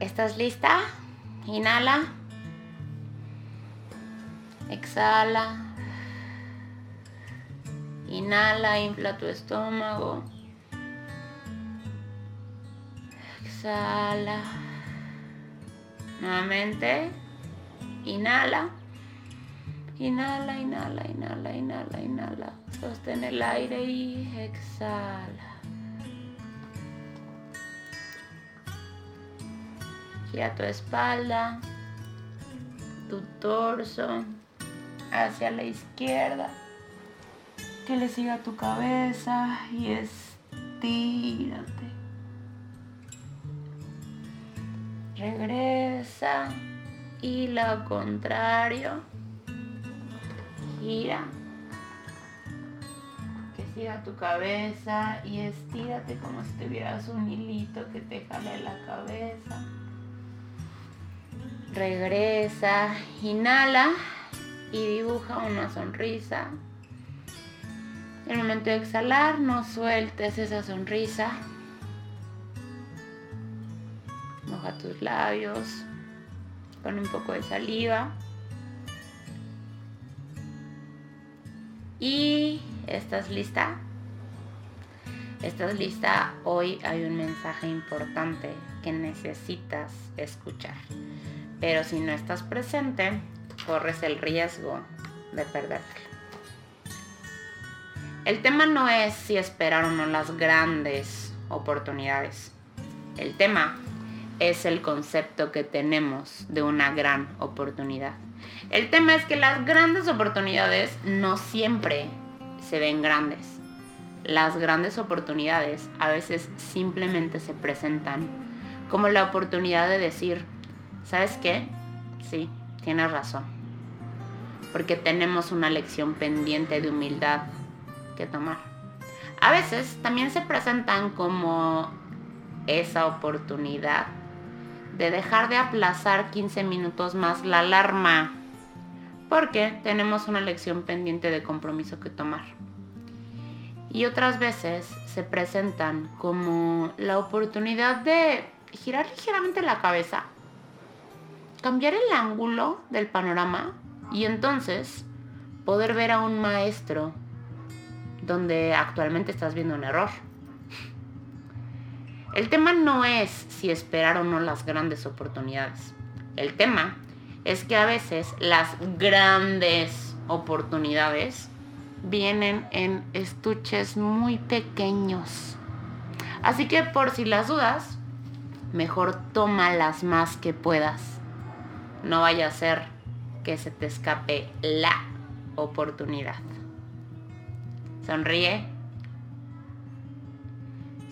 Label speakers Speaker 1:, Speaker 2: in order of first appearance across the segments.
Speaker 1: ¿Estás lista? Inhala. Exhala. Inhala, infla tu estómago. Exhala. Nuevamente. Inhala. Inhala, inhala, inhala, inhala, inhala. Sostén el aire y exhala. Gira tu espalda, tu torso hacia la izquierda. Que le siga tu cabeza y estírate. Regresa y lo contrario. Gira. Que siga tu cabeza y estírate como si tuvieras un hilito que te jale la cabeza. Regresa, inhala y dibuja una sonrisa. El momento de exhalar, no sueltes esa sonrisa. Moja tus labios con un poco de saliva. Y estás lista. Estás lista. Hoy hay un mensaje importante que necesitas escuchar. Pero si no estás presente, corres el riesgo de perdértelo. El tema no es si esperar o no las grandes oportunidades. El tema es el concepto que tenemos de una gran oportunidad. El tema es que las grandes oportunidades no siempre se ven grandes. Las grandes oportunidades a veces simplemente se presentan como la oportunidad de decir, ¿sabes qué? Sí, tienes razón. Porque tenemos una lección pendiente de humildad que tomar. A veces también se presentan como esa oportunidad de dejar de aplazar 15 minutos más la alarma. Porque tenemos una lección pendiente de compromiso que tomar. Y otras veces se presentan como la oportunidad de girar ligeramente la cabeza, cambiar el ángulo del panorama y entonces poder ver a un maestro donde actualmente estás viendo un error. El tema no es si esperar o no las grandes oportunidades. El tema es que a veces las grandes oportunidades vienen en estuches muy pequeños. Así que por si las dudas, mejor toma las más que puedas. No vaya a ser que se te escape la oportunidad. Sonríe.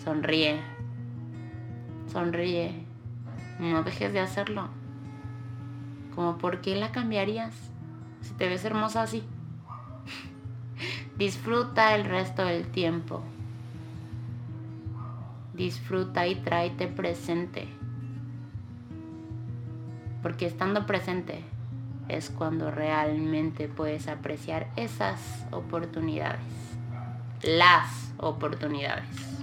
Speaker 1: Sonríe. Sonríe. No dejes de hacerlo. Como por qué la cambiarías si te ves hermosa así. Disfruta el resto del tiempo. Disfruta y tráete presente. Porque estando presente es cuando realmente puedes apreciar esas oportunidades. Las oportunidades.